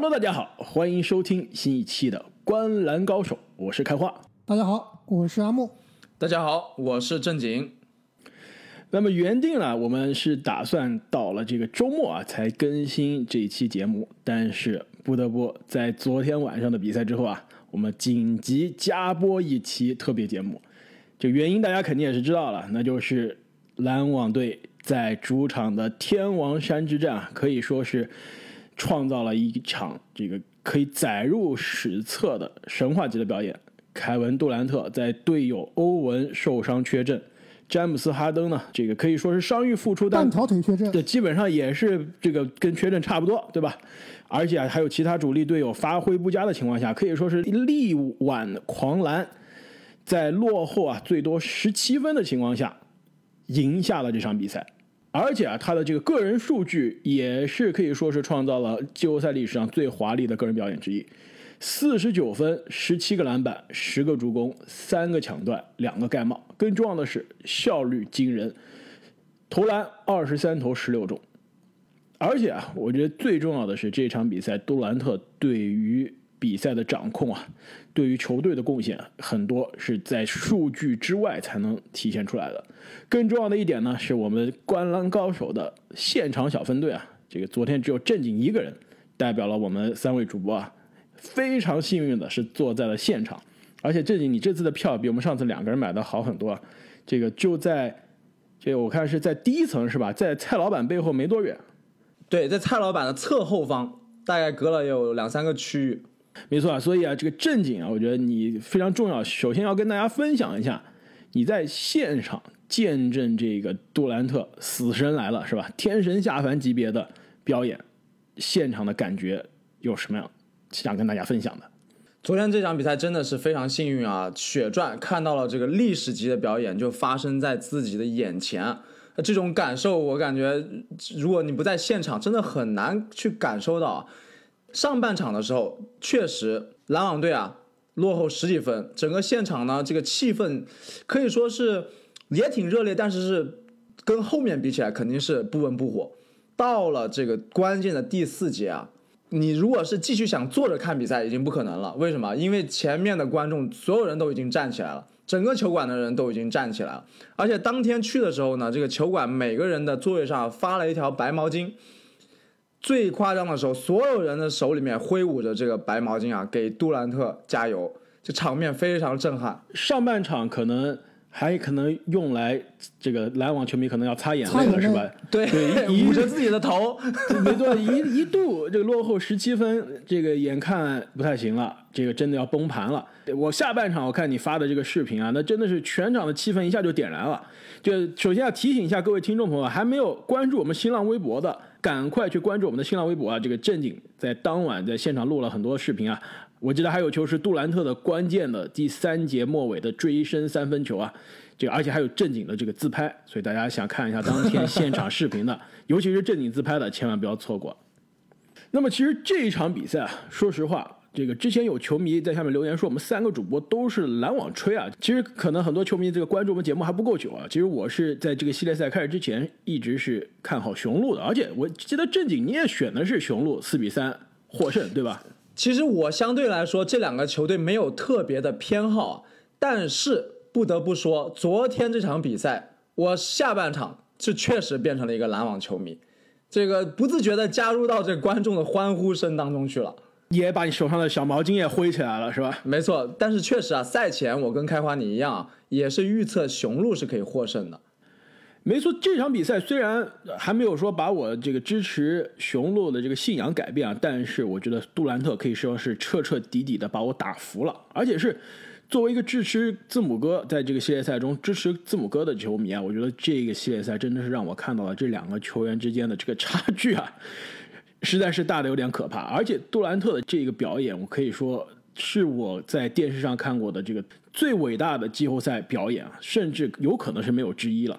Hello，大家好，欢迎收听新一期的《观篮高手》，我是开花。大家好，我是阿木。大家好，我是正经。那么原定呢，我们是打算到了这个周末啊才更新这一期节目，但是不得不在昨天晚上的比赛之后啊，我们紧急加播一期特别节目。这原因大家肯定也是知道了，那就是篮网队在主场的天王山之战啊，可以说是。创造了一场这个可以载入史册的神话级的表演。凯文杜兰特在队友欧文受伤缺阵，詹姆斯哈登呢，这个可以说是伤愈复出，半条腿缺阵，这基本上也是这个跟缺阵差不多，对吧？而且还有其他主力队友发挥不佳的情况下，可以说是力挽狂澜，在落后啊最多十七分的情况下，赢下了这场比赛。而且啊，他的这个个人数据也是可以说是创造了季后赛历史上最华丽的个人表演之一：四十九分、十七个篮板、十个助攻、三个抢断、两个盖帽。更重要的是效率惊人，投篮二十三投十六中。而且啊，我觉得最重要的是这场比赛杜兰特对于。比赛的掌控啊，对于球队的贡献很多是在数据之外才能体现出来的。更重要的一点呢，是我们观篮高手的现场小分队啊，这个昨天只有正经一个人代表了我们三位主播啊，非常幸运的是坐在了现场。而且正经，你这次的票比我们上次两个人买的好很多啊。这个就在这我看是在第一层是吧，在蔡老板背后没多远。对，在蔡老板的侧后方，大概隔了有两三个区域。没错啊，所以啊，这个正经啊，我觉得你非常重要。首先要跟大家分享一下，你在现场见证这个杜兰特死神来了是吧？天神下凡级别的表演，现场的感觉有什么样想跟大家分享的？昨天这场比赛真的是非常幸运啊，血赚看到了这个历史级的表演就发生在自己的眼前，这种感受我感觉，如果你不在现场，真的很难去感受到。上半场的时候，确实篮网队啊落后十几分，整个现场呢这个气氛可以说是也挺热烈，但是是跟后面比起来肯定是不温不火。到了这个关键的第四节啊，你如果是继续想坐着看比赛，已经不可能了。为什么？因为前面的观众所有人都已经站起来了，整个球馆的人都已经站起来了，而且当天去的时候呢，这个球馆每个人的座位上发了一条白毛巾。最夸张的时候，所有人的手里面挥舞着这个白毛巾啊，给杜兰特加油，这场面非常震撼。上半场可能还可能用来这个篮网球迷可能要擦眼泪了，是吧？对，捂着自己的头，没错，一一度这个落后十七分，这个眼看不太行了，这个真的要崩盘了。我下半场我看你发的这个视频啊，那真的是全场的气氛一下就点燃了。就首先要提醒一下各位听众朋友，还没有关注我们新浪微博的。赶快去关注我们的新浪微博啊！这个正经在当晚在现场录了很多视频啊。我记得还有球是杜兰特的关键的第三节末尾的追身三分球啊，这个而且还有正经的这个自拍，所以大家想看一下当天现场视频的，尤其是正经自拍的，千万不要错过。那么其实这一场比赛啊，说实话。这个之前有球迷在下面留言说我们三个主播都是篮网吹啊，其实可能很多球迷这个关注我们节目还不够久啊。其实我是在这个系列赛开始之前一直是看好雄鹿的，而且我记得正经你也选的是雄鹿四比三获胜，对吧？其实我相对来说这两个球队没有特别的偏好，但是不得不说昨天这场比赛我下半场是确实变成了一个篮网球迷，这个不自觉的加入到这观众的欢呼声当中去了。也把你手上的小毛巾也挥起来了，是吧？没错，但是确实啊，赛前我跟开花你一样，也是预测雄鹿是可以获胜的。没错，这场比赛虽然还没有说把我这个支持雄鹿的这个信仰改变啊，但是我觉得杜兰特可以说是彻彻底底的把我打服了，而且是作为一个支持字母哥在这个系列赛中支持字母哥的球迷啊，我觉得这个系列赛真的是让我看到了这两个球员之间的这个差距啊。实在是大的有点可怕，而且杜兰特的这个表演，我可以说是我在电视上看过的这个最伟大的季后赛表演啊，甚至有可能是没有之一了。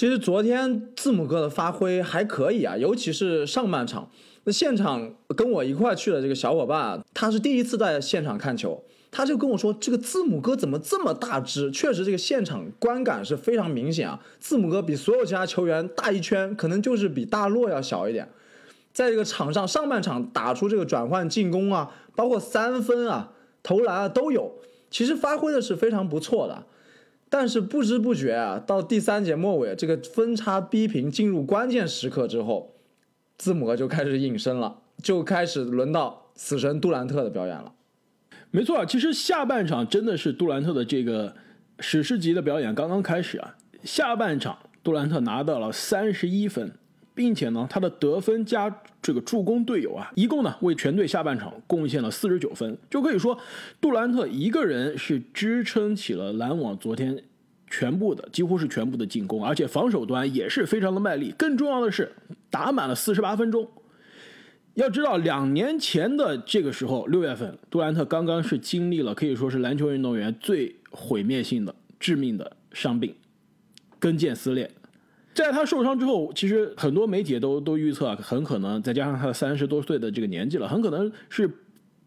其实昨天字母哥的发挥还可以啊，尤其是上半场。那现场跟我一块去的这个小伙伴，他是第一次在现场看球，他就跟我说：“这个字母哥怎么这么大只？”确实，这个现场观感是非常明显啊。字母哥比所有其他球员大一圈，可能就是比大洛要小一点。在这个场上上半场打出这个转换进攻啊，包括三分啊、投篮啊都有，其实发挥的是非常不错的。但是不知不觉啊，到第三节末尾，这个分差逼平进入关键时刻之后，字母哥就开始隐身了，就开始轮到死神杜兰特的表演了。没错，其实下半场真的是杜兰特的这个史诗级的表演刚刚开始啊。下半场杜兰特拿到了三十一分，并且呢，他的得分加这个助攻队友啊，一共呢为全队下半场贡献了四十九分，就可以说杜兰特一个人是支撑起了篮网昨天全部的几乎是全部的进攻，而且防守端也是非常的卖力。更重要的是打满了四十八分钟。要知道，两年前的这个时候，六月份，杜兰特刚刚是经历了可以说是篮球运动员最毁灭性的、致命的伤病——跟腱撕裂。在他受伤之后，其实很多媒体都都预测啊，很可能再加上他三十多岁的这个年纪了，很可能是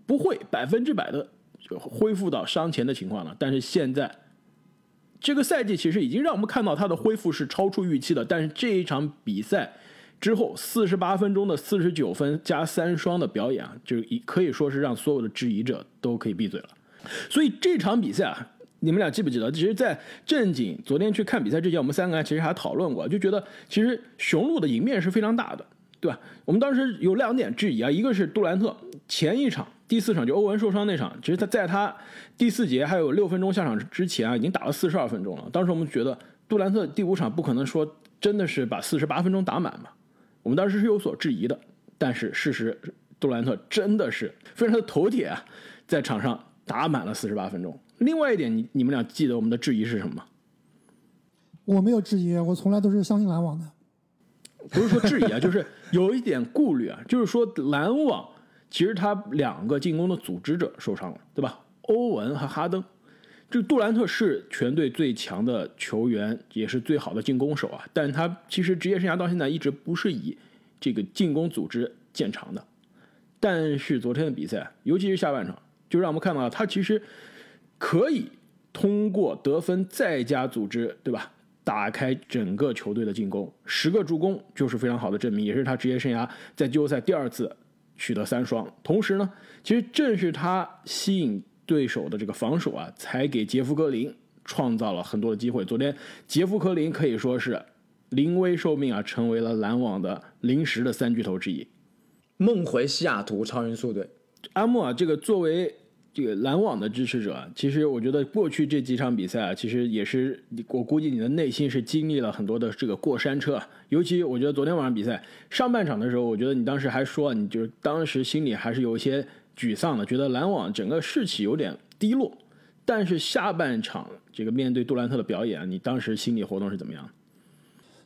不会百分之百的就恢复到伤前的情况了。但是现在，这个赛季其实已经让我们看到他的恢复是超出预期的。但是这一场比赛。之后四十八分钟的四十九分加三双的表演啊，就可以说是让所有的质疑者都可以闭嘴了。所以这场比赛啊，你们俩记不记得？其实，在正经昨天去看比赛之前，我们三个其实还讨论过，就觉得其实雄鹿的赢面是非常大的，对吧？我们当时有两点质疑啊，一个是杜兰特前一场第四场就欧文受伤那场，其实他在他第四节还有六分钟下场之前啊，已经打了四十二分钟了。当时我们觉得杜兰特第五场不可能说真的是把四十八分钟打满嘛。我们当时是有所质疑的，但是事实，杜兰特真的是非常的头铁啊，在场上打满了四十八分钟。另外一点，你你们俩记得我们的质疑是什么吗？我没有质疑，我从来都是相信篮网的。不是说质疑啊，就是有一点顾虑啊，就是说篮网其实他两个进攻的组织者受伤了，对吧？欧文和哈登。这杜兰特是全队最强的球员，也是最好的进攻手啊。但他其实职业生涯到现在一直不是以这个进攻组织见长的。但是昨天的比赛，尤其是下半场，就让我们看到他其实可以通过得分再加组织，对吧？打开整个球队的进攻，十个助攻就是非常好的证明，也是他职业生涯在季后赛第二次取得三双。同时呢，其实正是他吸引。对手的这个防守啊，才给杰夫格林创造了很多的机会。昨天杰夫格林可以说是临危受命啊，成为了篮网的临时的三巨头之一。梦回西雅图超音速队，阿莫啊，这个作为这个篮网的支持者，其实我觉得过去这几场比赛啊，其实也是我估计你的内心是经历了很多的这个过山车。尤其我觉得昨天晚上比赛上半场的时候，我觉得你当时还说，你就是当时心里还是有一些。沮丧的，觉得篮网整个士气有点低落。但是下半场这个面对杜兰特的表演，你当时心理活动是怎么样？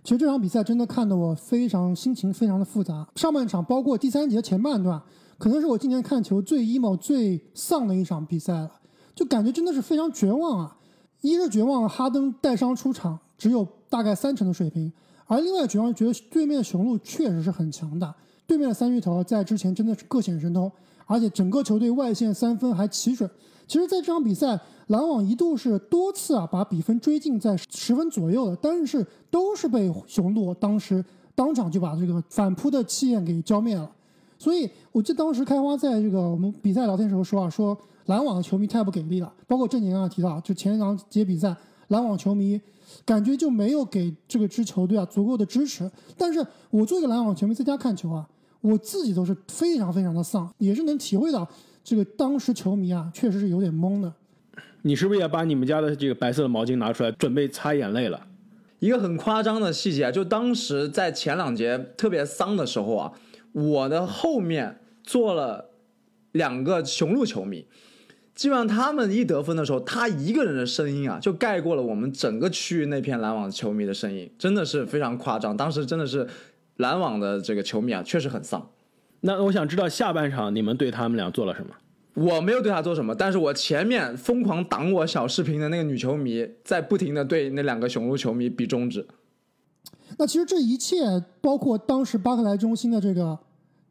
其实这场比赛真的看得我非常心情非常的复杂。上半场包括第三节前半段，可能是我今年看球最 emo 最丧的一场比赛了，就感觉真的是非常绝望啊！一是绝望哈登带伤出场，只有大概三成的水平；而另外绝望觉得对面的雄鹿确实是很强大，对面的三巨头在之前真的是各显神通。而且整个球队外线三分还齐准。其实，在这场比赛，篮网一度是多次啊把比分追进在十分左右的，但是都是被雄鹿当时当场就把这个反扑的气焰给浇灭了。所以，我记得当时开花在这个我们比赛聊天时候说啊，说篮网的球迷太不给力了。包括正经刚刚提到，就前两节比赛，篮网球迷感觉就没有给这个支球队啊足够的支持。但是我作为一个篮网球迷，在家看球啊。我自己都是非常非常的丧，也是能体会到这个当时球迷啊，确实是有点懵的。你是不是也把你们家的这个白色的毛巾拿出来，准备擦眼泪了？一个很夸张的细节啊，就当时在前两节特别丧的时候啊，我的后面坐了两个雄鹿球迷，基本上他们一得分的时候，他一个人的声音啊，就盖过了我们整个区域那片篮网球迷的声音，真的是非常夸张。当时真的是。篮网的这个球迷啊，确实很丧。那我想知道下半场你们对他们俩做了什么？我没有对他做什么，但是我前面疯狂挡我小视频的那个女球迷，在不停的对那两个雄鹿球迷比中指。那其实这一切，包括当时巴克莱中心的这个，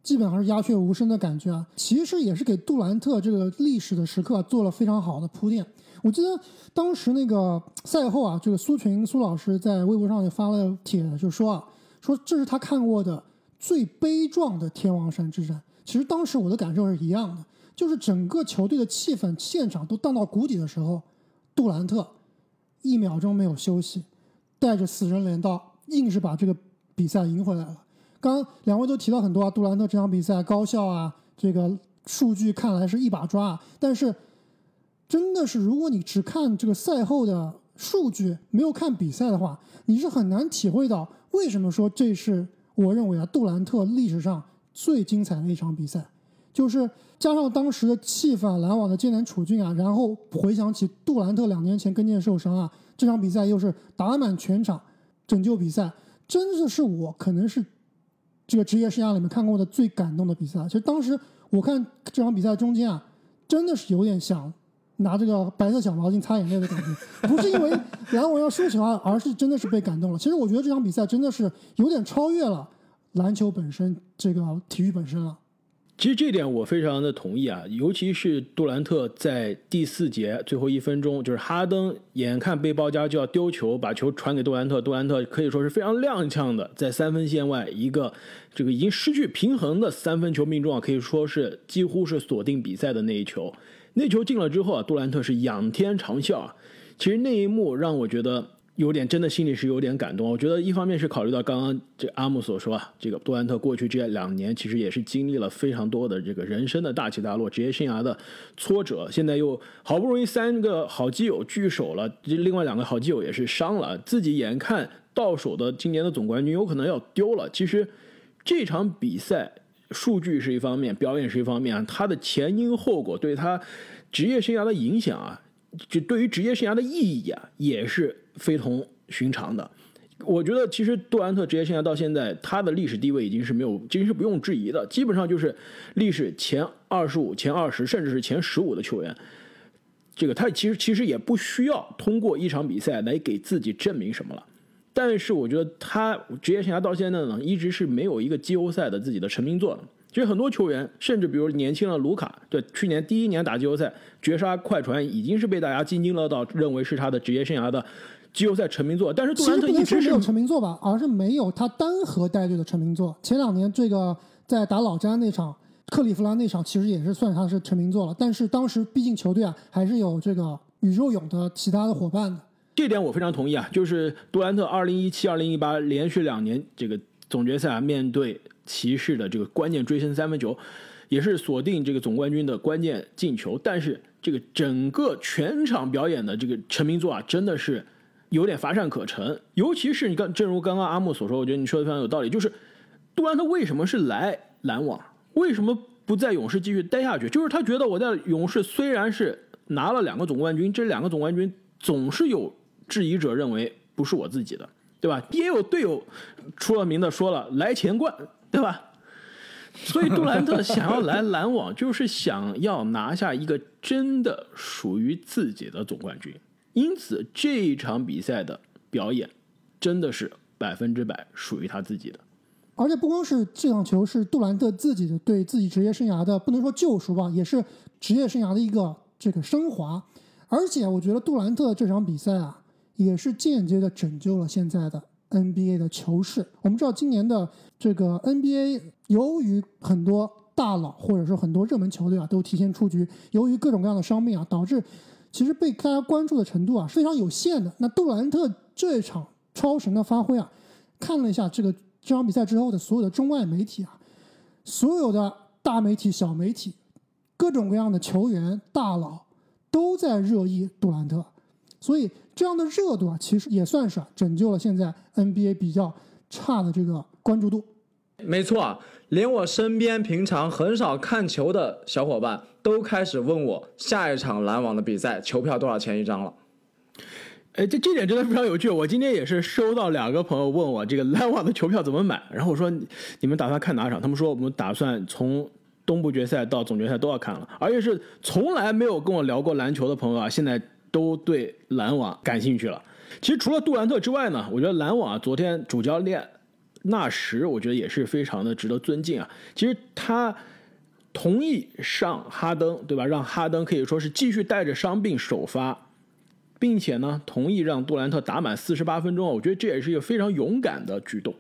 基本上是鸦雀无声的感觉啊，其实也是给杜兰特这个历史的时刻做了非常好的铺垫。我记得当时那个赛后啊，这个苏群苏老师在微博上也发了帖，就说啊。说这是他看过的最悲壮的天王山之战。其实当时我的感受是一样的，就是整个球队的气氛、现场都荡到谷底的时候，杜兰特一秒钟没有休息，带着死人镰刀，硬是把这个比赛赢回来了。刚两位都提到很多啊，杜兰特这场比赛高效啊，这个数据看来是一把抓啊，但是真的是如果你只看这个赛后的数据，没有看比赛的话，你是很难体会到为什么说这是我认为啊杜兰特历史上最精彩的一场比赛，就是加上当时的气氛、篮网的艰难处境啊，然后回想起杜兰特两年前跟腱受伤啊，这场比赛又是打满全场拯救比赛，真的是我可能是这个职业生涯里面看过的最感动的比赛。其实当时我看这场比赛中间啊，真的是有点想拿这个白色小毛巾擦眼泪的感觉，不是因为 篮网要输球啊，而是真的是被感动了。其实我觉得这场比赛真的是有点超越了篮球本身这个体育本身了。其实这点我非常的同意啊，尤其是杜兰特在第四节最后一分钟，就是哈登眼看背包夹就要丢球，把球传给杜兰特，杜兰特可以说是非常踉跄的在三分线外一个这个已经失去平衡的三分球命中啊，可以说是几乎是锁定比赛的那一球。那球进了之后啊，杜兰特是仰天长啸啊。其实那一幕让我觉得有点真的心里是有点感动。我觉得一方面是考虑到刚刚这阿木所说啊，这个杜兰特过去这两年其实也是经历了非常多的这个人生的大起大落，职业生涯的挫折，现在又好不容易三个好基友聚首了，这另外两个好基友也是伤了，自己眼看到手的今年的总冠军有可能要丢了。其实这场比赛。数据是一方面，表演是一方面，他的前因后果对他职业生涯的影响啊，就对于职业生涯的意义啊，也是非同寻常的。我觉得其实杜兰特职业生涯到现在，他的历史地位已经是没有，其实是不用质疑的，基本上就是历史前二十五、前二十，甚至是前十五的球员。这个他其实其实也不需要通过一场比赛来给自己证明什么了。但是我觉得他职业生涯到现在呢，一直是没有一个季后赛的自己的成名作的。其实很多球员，甚至比如年轻的卢卡，对去年第一年打季后赛绝杀快船，已经是被大家津津乐道，认为是他的职业生涯的季后赛成名作。但是杜兰特一直是没有成名作吧，而是没有他单核带队的成名作。前两年这个在打老詹那场，克利夫兰那场，其实也是算他是成名作了。但是当时毕竟球队啊，还是有这个宇宙勇的其他的伙伴的。这点我非常同意啊，就是杜兰特二零一七、二零一八连续两年这个总决赛啊，面对骑士的这个关键追身三分球，也是锁定这个总冠军的关键进球。但是这个整个全场表演的这个成名作啊，真的是有点乏善可陈。尤其是你刚，正如刚刚阿木所说，我觉得你说的非常有道理，就是杜兰特为什么是来篮网，为什么不在勇士继续待下去？就是他觉得我在勇士虽然是拿了两个总冠军，这两个总冠军总是有。质疑者认为不是我自己的，对吧？也有队友出了名的说了来钱冠，对吧？所以杜兰特想要来篮网，就是想要拿下一个真的属于自己的总冠军。因此这一场比赛的表演真的是百分之百属于他自己的。而且不光是这场球是杜兰特自己的对自己职业生涯的不能说救赎吧，也是职业生涯的一个这个升华。而且我觉得杜兰特这场比赛啊。也是间接的拯救了现在的 NBA 的球市。我们知道，今年的这个 NBA 由于很多大佬或者说很多热门球队啊都提前出局，由于各种各样的伤病啊，导致其实被大家关注的程度啊是非常有限的。那杜兰特这场超神的发挥啊，看了一下这个这场比赛之后的所有的中外媒体啊，所有的大媒体、小媒体，各种各样的球员大佬都在热议杜兰特，所以。这样的热度啊，其实也算是拯救了现在 NBA 比较差的这个关注度。没错，连我身边平常很少看球的小伙伴都开始问我下一场篮网的比赛球票多少钱一张了。哎，这这点真的非常有趣。我今天也是收到两个朋友问我这个篮网的球票怎么买，然后我说你们打算看哪场？他们说我们打算从东部决赛到总决赛都要看了，而且是从来没有跟我聊过篮球的朋友啊，现在。都对篮网感兴趣了。其实除了杜兰特之外呢，我觉得篮网啊昨天主教练纳什，我觉得也是非常的值得尊敬啊。其实他同意上哈登，对吧？让哈登可以说是继续带着伤病首发，并且呢，同意让杜兰特打满四十八分钟啊。我觉得这也是一个非常勇敢的举动。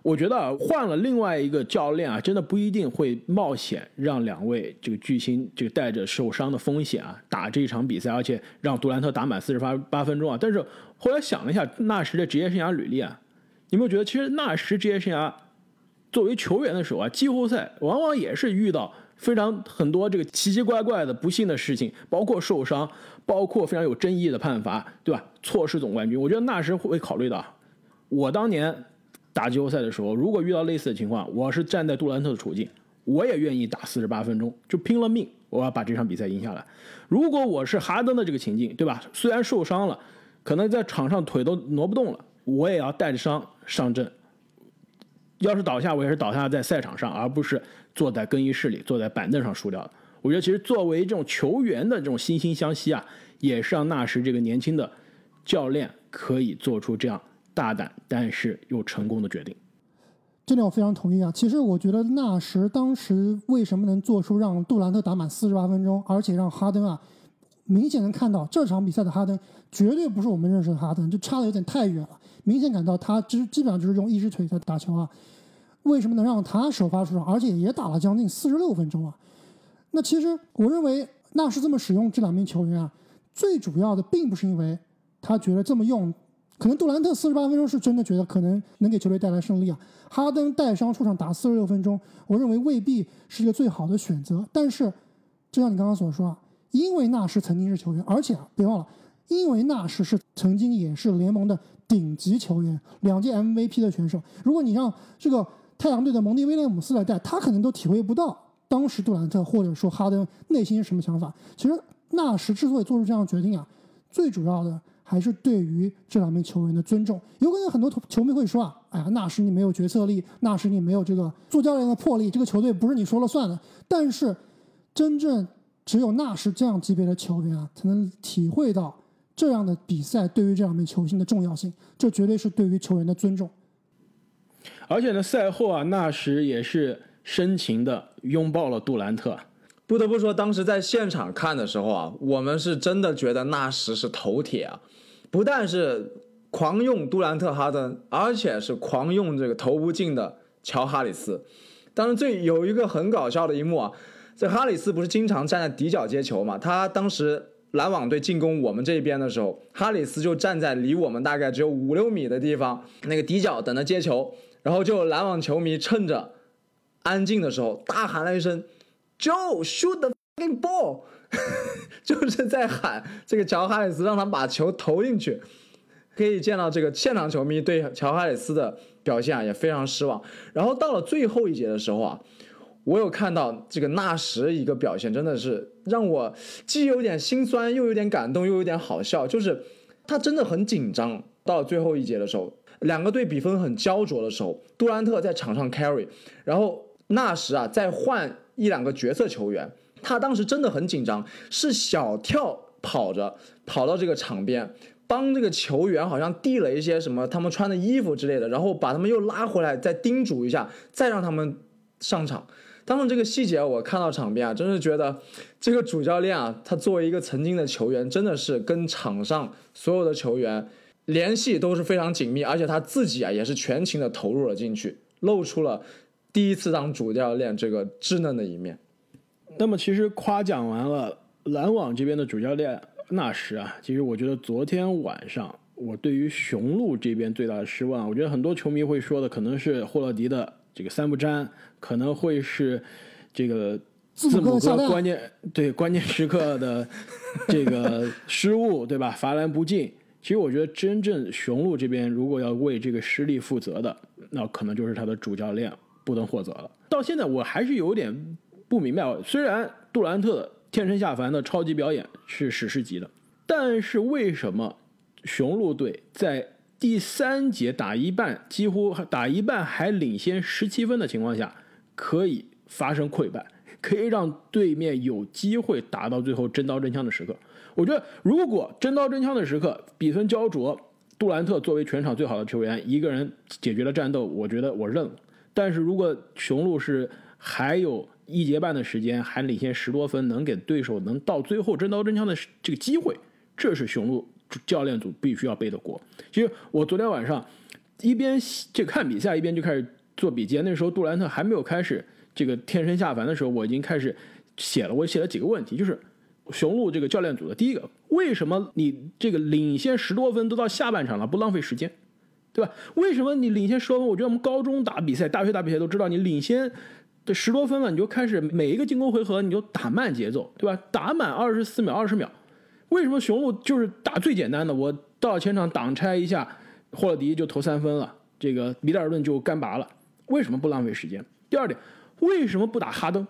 我觉得，换了另外一个教练啊，真的不一定会冒险让两位这个巨星这个带着受伤的风险啊打这一场比赛，而且让杜兰特打满四十八八分钟啊。但是后来想了一下，纳什的职业生涯履历啊，有没有觉得其实纳什职业生涯作为球员的时候啊，季后赛往往也是遇到非常很多这个奇奇怪怪的不幸的事情，包括受伤，包括非常有争议的判罚，对吧？错失总冠军，我觉得纳什会考虑到，我当年打季后赛的时候，如果遇到类似的情况，我是站在杜兰特的处境，我也愿意打四十八分钟，就拼了命，我要把这场比赛赢下来。如果我是哈登的这个情境，对吧？虽然受伤了，可能在场上腿都挪不动了，我也要带着伤上阵。要是倒下，我也是倒下在赛场上，而不是坐在更衣室里、坐在板凳上输掉的。我觉得，其实作为这种球员的这种惺惺相惜啊，也是让纳什这个年轻的教练可以做出这样大胆但是又成功的决定。这点我非常同意啊！其实我觉得纳什当时为什么能做出让杜兰特打满四十八分钟，而且让哈登啊明显能看到这场比赛的哈登绝对不是我们认识的哈登，就差的有点太远了。明显感到他基基本上就是用一只腿在打球啊。为什么能让他首发出场，而且也打了将近四十六分钟啊？那其实我认为纳什这么使用这两名球员啊，最主要的并不是因为他觉得这么用，可能杜兰特四十八分钟是真的觉得可能能给球队带来胜利啊。哈登带伤出场打四十六分钟，我认为未必是一个最好的选择。但是，就像你刚刚所说啊，因为纳什曾经是球员，而且啊，别忘了，因为纳什是曾经也是联盟的顶级球员，两届 MVP 的选手。如果你让这个太阳队的蒙蒂威廉姆斯来带，他可能都体会不到当时杜兰特或者说哈登内心是什么想法。其实纳什之所以做出这样的决定啊，最主要的还是对于这两名球员的尊重。有可能很多球迷会说啊，哎呀，纳什你没有决策力，纳什你没有这个做教练的魄力，这个球队不是你说了算的。但是，真正只有纳什这样级别的球员啊，才能体会到这样的比赛对于这两名球星的重要性。这绝对是对于球员的尊重。而且呢，赛后啊，纳什也是深情的拥抱了杜兰特。不得不说，当时在现场看的时候啊，我们是真的觉得纳什是头铁啊，不但是狂用杜兰特、哈登，而且是狂用这个投不进的乔哈里斯。当然最有一个很搞笑的一幕啊，这哈里斯不是经常站在底角接球嘛？他当时篮网队进攻我们这边的时候，哈里斯就站在离我们大概只有五六米的地方，那个底角等着接球。然后就篮网球迷趁着安静的时候大喊了一声：“Joe shoot the ball”，就是在喊这个乔哈里斯让他把球投进去。可以见到这个现场球迷对乔哈里斯的表现啊也非常失望。然后到了最后一节的时候啊，我有看到这个纳什一个表现，真的是让我既有点心酸，又有点感动，又有点好笑。就是他真的很紧张。到最后一节的时候。两个队比分很焦灼的时候，杜兰特在场上 carry，然后纳什啊再换一两个角色球员，他当时真的很紧张，是小跳跑着跑到这个场边，帮这个球员好像递了一些什么他们穿的衣服之类的，然后把他们又拉回来，再叮嘱一下，再让他们上场。当时这个细节我看到场边啊，真是觉得这个主教练啊，他作为一个曾经的球员，真的是跟场上所有的球员。联系都是非常紧密，而且他自己啊也是全情的投入了进去，露出了第一次当主教练这个稚嫩的一面。那么，其实夸奖完了篮网这边的主教练纳什啊，其实我觉得昨天晚上我对于雄鹿这边最大的失望，我觉得很多球迷会说的可能是霍勒迪的这个三不沾，可能会是这个字母哥关键对关键时刻的这个失误，对吧？罚篮不进。其实我觉得，真正雄鹿这边如果要为这个失利负责的，那可能就是他的主教练布登霍泽了。到现在我还是有点不明白，虽然杜兰特天神下凡的超级表演是史诗级的，但是为什么雄鹿队在第三节打一半，几乎打一半还领先十七分的情况下，可以发生溃败，可以让对面有机会打到最后真刀真枪的时刻？我觉得，如果真刀真枪的时刻，比分焦灼，杜兰特作为全场最好的球员，一个人解决了战斗，我觉得我认了。但是如果雄鹿是还有一节半的时间，还领先十多分，能给对手能到最后真刀真枪的这个机会，这是雄鹿教练组必须要背的锅。其实我昨天晚上一边这看比赛，一边就开始做笔记，那时候杜兰特还没有开始这个天神下凡的时候，我已经开始写了，我写了几个问题，就是雄鹿这个教练组的第一个，为什么你这个领先十多分都到下半场了不浪费时间，对吧？为什么你领先十多分？我觉得我们高中打比赛、大学打比赛都知道，你领先这十多分了，你就开始每一个进攻回合你就打慢节奏，对吧？打满二十四秒、二十秒。为什么雄鹿就是打最简单的？我到前场挡拆一下，霍勒迪就投三分了，这个米德尔顿就干拔了。为什么不浪费时间？第二点，为什么不打哈登？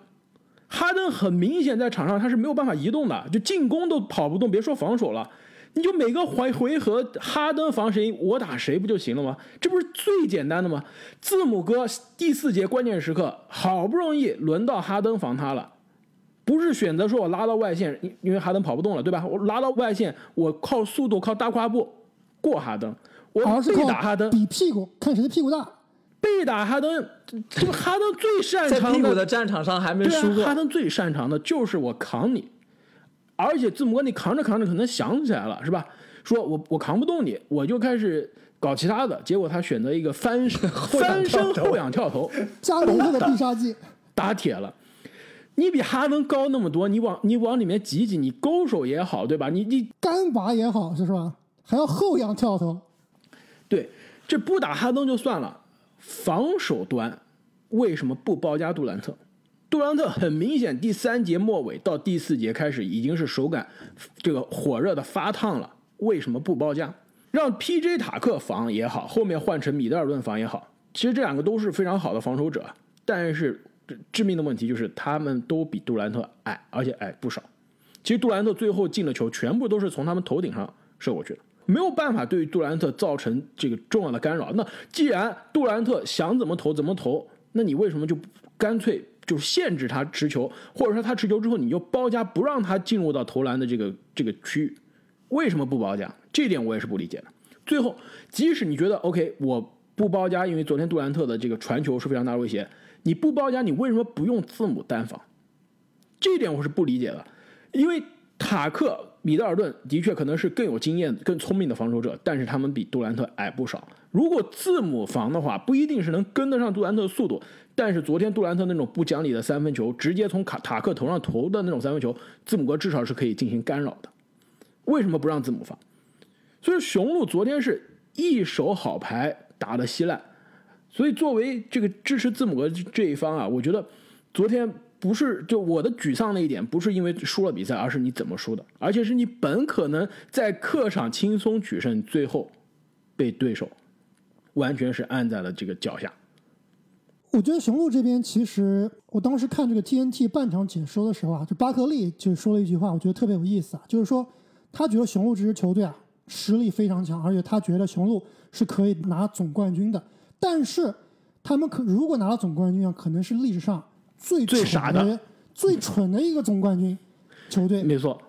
哈登很明显在场上他是没有办法移动的，就进攻都跑不动，别说防守了。你就每个回回合哈登防谁，我打谁不就行了吗？这不是最简单的吗？字母哥第四节关键时刻，好不容易轮到哈登防他了，不是选择说我拉到外线，因因为哈登跑不动了，对吧？我拉到外线，我靠速度靠大跨步过哈登，我背而是靠打哈登，比屁股，看谁的屁股大。被打哈登，这这个哈登最擅长在长屁股的战场上还没输过哈。登最擅长的就是我扛你，而且字母哥你扛着扛着可能想起来了是吧？说我我扛不动你，我就开始搞其他的，结果他选择一个翻身 翻身后仰跳投，加林特的必杀技，打铁了。你比哈登高那么多，你往你往里面挤挤，你勾手也好，对吧？你你干拔也好，是吧？还要后仰跳投，对，这不打哈登就算了，防守端为什么不包夹杜兰特？杜兰特很明显，第三节末尾到第四节开始已经是手感这个火热的发烫了，为什么不包夹？让 P.J. 塔克防也好，后面换成米德尔顿防也好，其实这两个都是非常好的防守者，但是致命的问题就是他们都比杜兰特矮，而且矮不少。其实杜兰特最后进的球全部都是从他们头顶上射过去的，没有办法对杜兰特造成这个重要的干扰。那既然杜兰特想怎么投怎么投，那你为什么就干脆就限制他持球，或者说他持球之后你就包夹不让他进入到投篮的这个这个区域？为什么不包夹？这点我也是不理解的。最后，即使你觉得 OK，我不包夹，因为昨天杜兰特的这个传球是非常大的威胁，你不包夹，你为什么不用字母单防？这一点我是不理解的，因为塔克、米德尔顿的确可能是更有经验、更聪明的防守者，但是他们比杜兰特矮不少。如果字母防的话，不一定是能跟得上杜兰特的速度，但是昨天杜兰特那种不讲理的三分球，直接从卡塔克头上投的那种三分球，字母哥至少是可以进行干扰的。为什么不让字母防？所以雄鹿昨天是一手好牌打得稀烂，所以作为这个支持字母哥这一方啊，我觉得昨天不是就我的沮丧那一点，不是因为输了比赛，而是你怎么输的，而且是你本可能在客场轻松取胜，最后被对手完全是按在了这个脚下。我觉得雄鹿这边其实，我当时看这个 TNT 半场解说的时候啊，就巴克利就说了一句话，我觉得特别有意思啊，就是说他觉得雄鹿这支球队啊实力非常强，而且他觉得雄鹿是可以拿总冠军的，但是他们可如果拿了总冠军啊，可能是历史上最最傻的最蠢的一个总冠军球队。没错，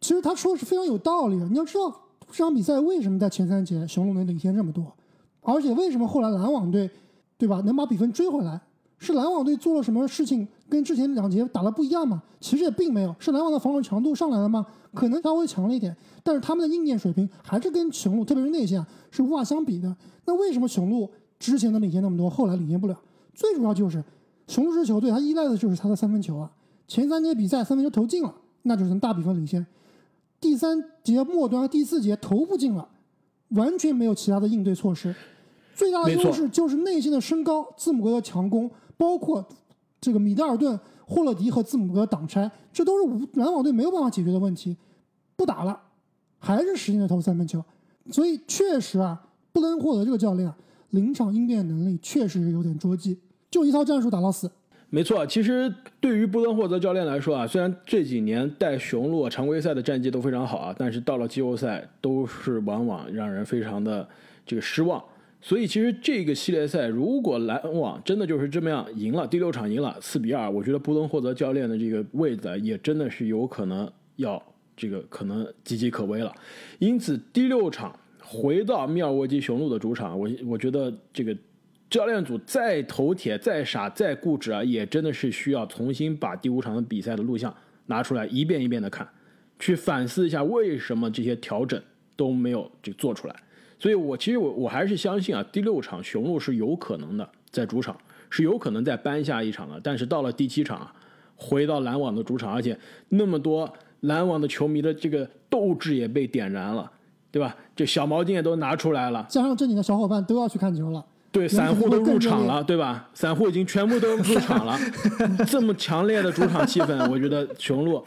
其实他说的是非常有道理的。你要知道这场比赛为什么在前三节雄鹿能领先这么多，而且为什么后来篮网队，对吧，能把比分追回来？是篮网队做了什么事情跟之前两节打的不一样吗？其实也并没有，是篮网的防守强度上来了吗？可能稍微强了一点，但是他们的硬件水平还是跟雄鹿，特别是内线啊，是无法相比的。那为什么雄鹿之前能领先那么多，后来领先不了？最主要就是雄狮球队，他依赖的就是他的三分球啊。前三节比赛三分球投进了，那就是能大比分领先。第三节末端、第四节投不进了，完全没有其他的应对措施。最大的优势就是内线的身高、字母哥的强攻，包括这个米德尔顿、霍勒迪和字母哥挡拆，这都是无篮网队没有办法解决的问题。不打了，还是使劲的投三分球，所以确实啊，布伦霍德这个教练啊，临场应变能力确实有点捉急，就一套战术打到死。没错，其实对于布伦霍泽教练来说啊，虽然这几年带雄鹿常规赛的战绩都非常好啊，但是到了季后赛都是往往让人非常的这个失望。所以其实这个系列赛，如果篮网真的就是这么样赢了，第六场赢了四比二，我觉得布伦霍泽教练的这个位子也真的是有可能要这个可能岌岌可危了。因此第六场回到密尔沃基雄鹿的主场，我我觉得这个教练组再头铁、再傻、再固执啊，也真的是需要重新把第五场的比赛的录像拿出来一遍一遍的看，去反思一下为什么这些调整都没有这做出来。所以我其实我我还是相信啊，第六场雄鹿是有可能的，在主场是有可能再扳下一场的。但是到了第七场啊，回到篮网的主场，而且那么多篮网的球迷的这个斗志也被点燃了，对吧？这小毛巾也都拿出来了，加上正经的小伙伴都要去看球了。对，散户都入场了，对吧？散户已经全部都入场了，这么强烈的主场气氛，我觉得雄鹿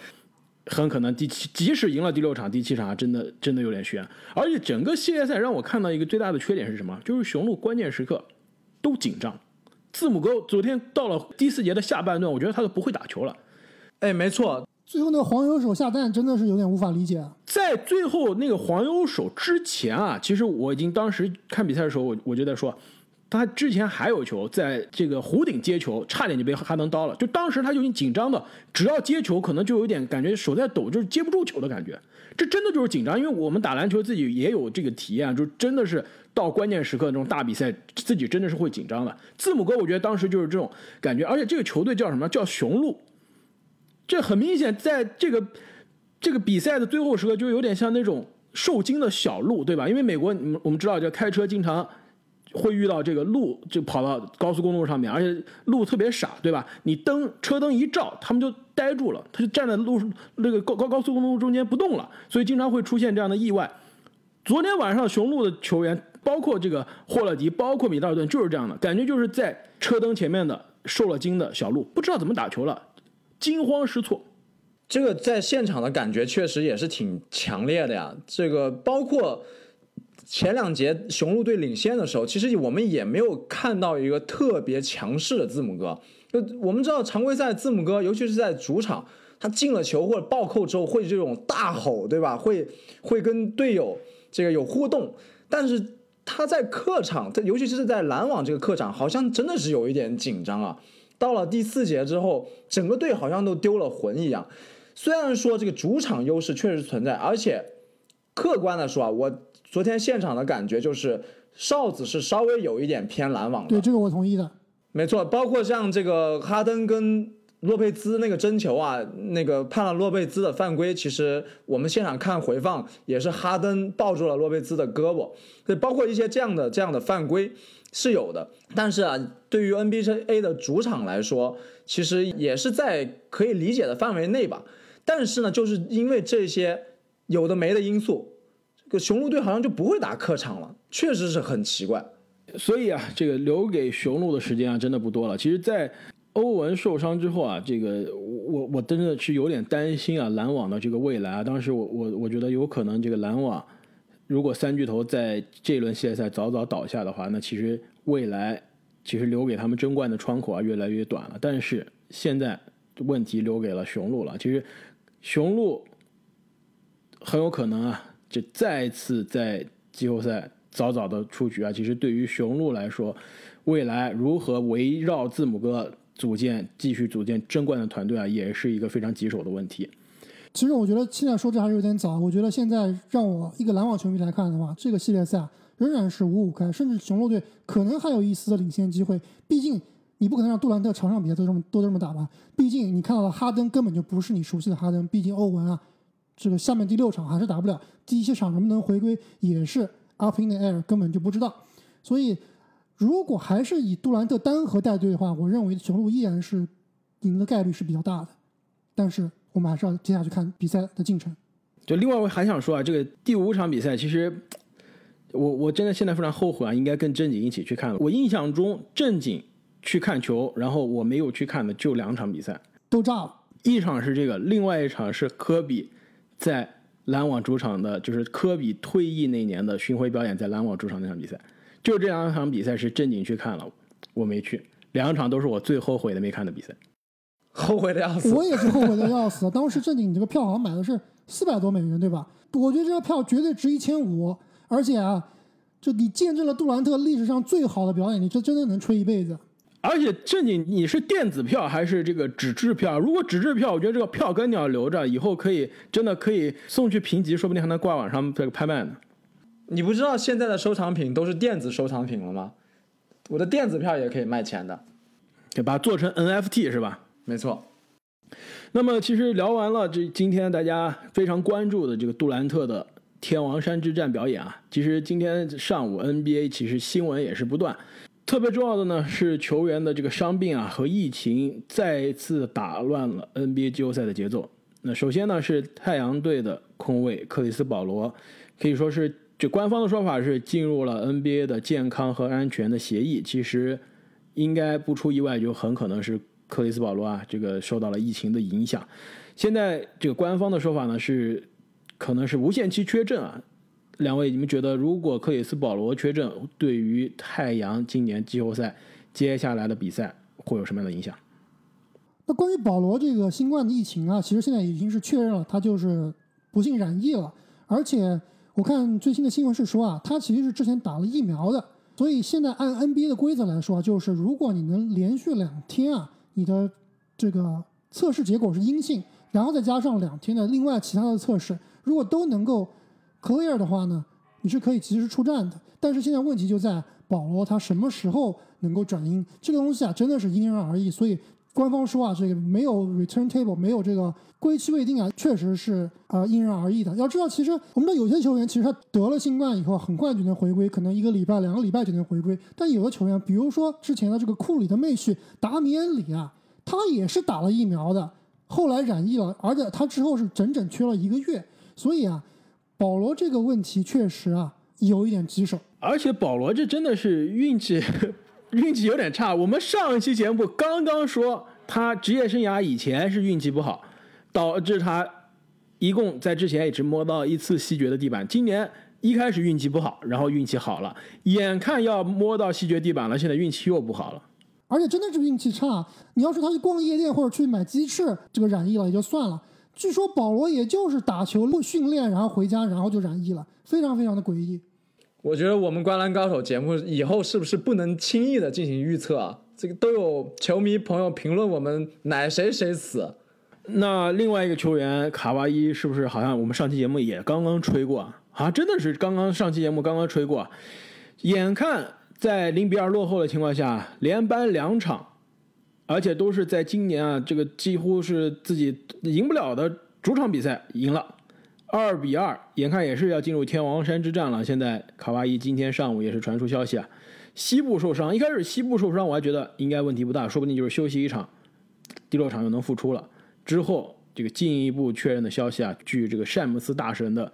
很可能第七，即使赢了第六场，第七场真的真的有点悬。而且整个系列赛让我看到一个最大的缺点是什么？就是雄鹿关键时刻都紧张。字母哥昨天到了第四节的下半段，我觉得他都不会打球了。哎，没错，最后那个黄油手下蛋真的是有点无法理解啊。在最后那个黄油手之前啊，其实我已经当时看比赛的时候，我我就在说。他之前还有球，在这个弧顶接球，差点就被哈登刀了。就当时他就已经紧张的，只要接球，可能就有点感觉手在抖，就是接不住球的感觉。这真的就是紧张，因为我们打篮球自己也有这个体验，就真的是到关键时刻那种大比赛，自己真的是会紧张的。字母哥，我觉得当时就是这种感觉，而且这个球队叫什么？叫雄鹿。这很明显，在这个这个比赛的最后时刻，就有点像那种受惊的小鹿，对吧？因为美国，我们知道，就开车经常。会遇到这个路，就跑到高速公路上面，而且路特别傻，对吧？你灯车灯一照，他们就呆住了，他就站在路那个高高高速公路中间不动了，所以经常会出现这样的意外。昨天晚上雄鹿的球员，包括这个霍勒迪，包括米德尔顿，就是这样的感觉，就是在车灯前面的受了惊的小鹿，不知道怎么打球了，惊慌失措。这个在现场的感觉确实也是挺强烈的呀，这个包括。前两节雄鹿队领先的时候，其实我们也没有看到一个特别强势的字母哥。就我们知道常规赛字母哥，尤其是在主场，他进了球或者暴扣之后会这种大吼，对吧？会会跟队友这个有互动。但是他在客场，他尤其是在篮网这个客场，好像真的是有一点紧张啊。到了第四节之后，整个队好像都丢了魂一样。虽然说这个主场优势确实存在，而且客观的说啊，我。昨天现场的感觉就是，哨子是稍微有一点偏篮网的。对，这个我同意的。没错，包括像这个哈登跟洛佩兹那个争球啊，那个判了洛佩兹的犯规。其实我们现场看回放，也是哈登抱住了洛佩兹的胳膊。对，包括一些这样的这样的犯规是有的。但是啊，对于 NBA 的主场来说，其实也是在可以理解的范围内吧。但是呢，就是因为这些有的没的因素。这个雄鹿队好像就不会打客场了，确实是很奇怪。所以啊，这个留给雄鹿的时间啊，真的不多了。其实，在欧文受伤之后啊，这个我我真的是有点担心啊，篮网的这个未来啊。当时我我我觉得有可能这个篮网，如果三巨头在这轮系列赛早早倒下的话，那其实未来其实留给他们争冠的窗口啊越来越短了。但是现在问题留给了雄鹿了。其实雄鹿很有可能啊。就再次在季后赛早早的出局啊！其实对于雄鹿来说，未来如何围绕字母哥组建、继续组建争冠的团队啊，也是一个非常棘手的问题。其实我觉得现在说这还是有点早。我觉得现在让我一个篮网球迷来看的话，这个系列赛仍然是五五开，甚至雄鹿队可能还有一丝的领先机会。毕竟你不可能让杜兰特场上比赛都这么都这么打吧？毕竟你看到的哈登根本就不是你熟悉的哈登。毕竟欧文啊。这个下面第六场还是打不了，第七场能不能回归也是 up in the air，根本就不知道。所以，如果还是以杜兰特单核带队的话，我认为雄鹿依然是赢的概率是比较大的。但是我们还是要接下去看比赛的进程。就另外我还想说啊，这个第五场比赛，其实我我真的现在非常后悔啊，应该跟正经一起去看了。我印象中正经去看球，然后我没有去看的就两场比赛，都炸了。一场是这个，另外一场是科比。在篮网主场的，就是科比退役那年的巡回表演，在篮网主场那场比赛，就这两场比赛是正经去看了，我没去，两场都是我最后悔的没看的比赛，后悔的要死。我也是后悔的要死。当时正经你这个票好像买的是四百多美元，对吧？我觉得这个票绝对值一千五，而且啊，就你见证了杜兰特历史上最好的表演，你这真的能吹一辈子。而且正经，你是电子票还是这个纸质票？如果纸质票，我觉得这个票根你要留着，以后可以真的可以送去评级，说不定还能挂网上这个拍卖呢。你不知道现在的收藏品都是电子收藏品了吗？我的电子票也可以卖钱的，对吧？做成 NFT 是吧？没错。那么其实聊完了这今天大家非常关注的这个杜兰特的天王山之战表演啊。其实今天上午 NBA 其实新闻也是不断，特别重要的呢是球员的这个伤病啊和疫情再次打乱了 NBA 季后赛的节奏。那首先呢是太阳队的控卫克里斯保罗，可以说是这官方的说法是进入了 NBA 的健康和安全的协议。其实应该不出意外，就很可能是克里斯保罗啊这个受到了疫情的影响。现在这个官方的说法呢是可能是无限期缺阵啊。两位，你们觉得如果克里斯保罗缺阵，对于太阳今年季后赛接下来的比赛会有什么样的影响？那关于保罗这个新冠的疫情啊，其实现在已经是确认了，他就是不幸染疫了。而且我看最新的新闻是说啊，他其实是之前打了疫苗的。所以现在按 NBA 的规则来说，就是如果你能连续两天啊，你的这个测试结果是阴性，然后再加上两天的另外其他的测试，如果都能够 clear 的话呢，你是可以及时出战的。但是现在问题就在保罗他什么时候能够转阴，这个东西啊真的是因人而异。所以。官方说啊，这个没有 return table，没有这个归期未定啊，确实是呃因人而异的。要知道，其实我们的有些球员其实他得了新冠以后很快就能回归，可能一个礼拜、两个礼拜就能回归。但有的球员，比如说之前的这个库里的妹婿达米恩里啊，他也是打了疫苗的，后来染疫了，而且他之后是整整缺了一个月。所以啊，保罗这个问题确实啊有一点棘手。而且保罗这真的是运气。运气有点差。我们上一期节目刚刚说他职业生涯以前是运气不好，导致他一共在之前也只摸到一次西决的地板。今年一开始运气不好，然后运气好了，眼看要摸到西决地板了，现在运气又不好了。而且真的是运气差。你要说他去逛夜店或者去买鸡翅，这个染疫了也就算了。据说保罗也就是打球不训练，然后回家，然后就染疫了，非常非常的诡异。我觉得我们《观澜高手》节目以后是不是不能轻易的进行预测啊？这个都有球迷朋友评论我们奶谁谁死。那另外一个球员卡哇伊是不是好像我们上期节目也刚刚吹过啊？真的是刚刚上期节目刚刚吹过。眼看在零比二落后的情况下，连扳两场，而且都是在今年啊，这个几乎是自己赢不了的主场比赛赢了。二比二，眼看也是要进入天王山之战了。现在卡哇伊今天上午也是传出消息啊，膝部受伤。一开始膝部受伤，我还觉得应该问题不大，说不定就是休息一场，第六场又能复出了。之后这个进一步确认的消息啊，据这个詹姆斯大神的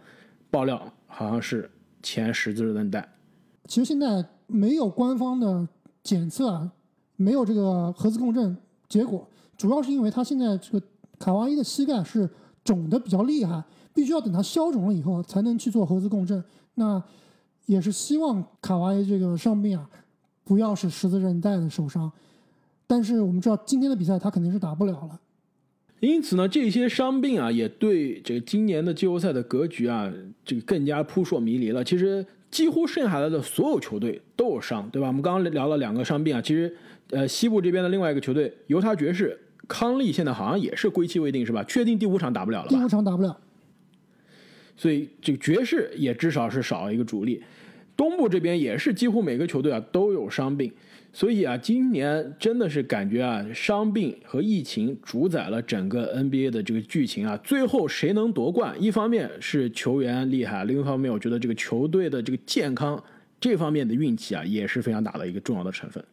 爆料，好像是前十字韧带。其实现在没有官方的检测，没有这个核磁共振结果，主要是因为他现在这个卡哇伊的膝盖是肿的比较厉害。必须要等它消肿了以后才能去做核磁共振。那也是希望卡哇伊这个伤病啊，不要是十字韧带的受伤。但是我们知道今天的比赛他肯定是打不了了。因此呢，这些伤病啊，也对这个今年的季后赛的格局啊，这个更加扑朔迷离了。其实几乎剩下来的所有球队都有伤，对吧？我们刚刚聊了两个伤病啊，其实呃西部这边的另外一个球队犹他爵士康利现在好像也是归期未定，是吧？确定第五场打不了了。第五场打不了。所以这个爵士也至少是少了一个主力，东部这边也是几乎每个球队啊都有伤病，所以啊今年真的是感觉啊伤病和疫情主宰了整个 NBA 的这个剧情啊，最后谁能夺冠？一方面是球员厉害，另一方面我觉得这个球队的这个健康这方面的运气啊也是非常大的一个重要的成分。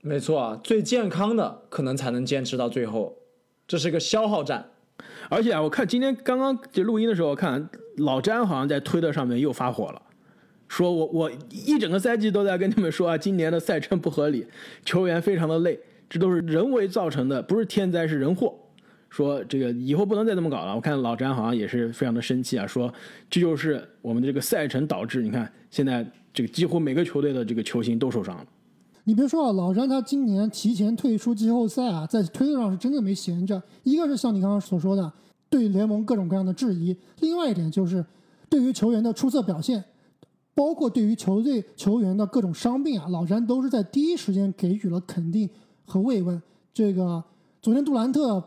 没错啊，最健康的可能才能坚持到最后，这是一个消耗战。而且啊，我看今天刚刚就录音的时候，看老詹好像在推特上面又发火了，说我我一整个赛季都在跟你们说啊，今年的赛程不合理，球员非常的累，这都是人为造成的，不是天灾是人祸。说这个以后不能再这么搞了。我看老詹好像也是非常的生气啊，说这就是我们的这个赛程导致，你看现在这个几乎每个球队的这个球星都受伤了。你别说啊，老詹他今年提前退出季后赛啊，在推特上是真的没闲着。一个是像你刚刚所说的，对联盟各种各样的质疑；另外一点就是，对于球员的出色表现，包括对于球队球员的各种伤病啊，老詹都是在第一时间给予了肯定和慰问。这个昨天杜兰特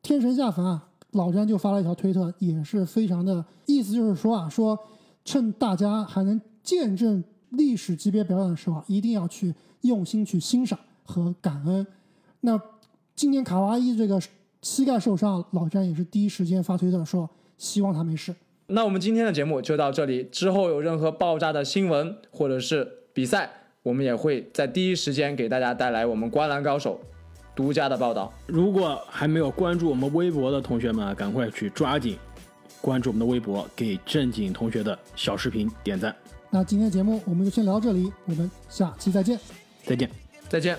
天神下凡啊，老詹就发了一条推特，也是非常的意思就是说啊，说趁大家还能见证历史级别表演的时候，一定要去。用心去欣赏和感恩。那今年卡哇伊这个膝盖受伤，老詹也是第一时间发推特说希望他没事。那我们今天的节目就到这里，之后有任何爆炸的新闻或者是比赛，我们也会在第一时间给大家带来我们观澜高手独家的报道。如果还没有关注我们微博的同学们，赶快去抓紧关注我们的微博，给正经同学的小视频点赞。那今天节目我们就先聊到这里，我们下期再见。再见。再见。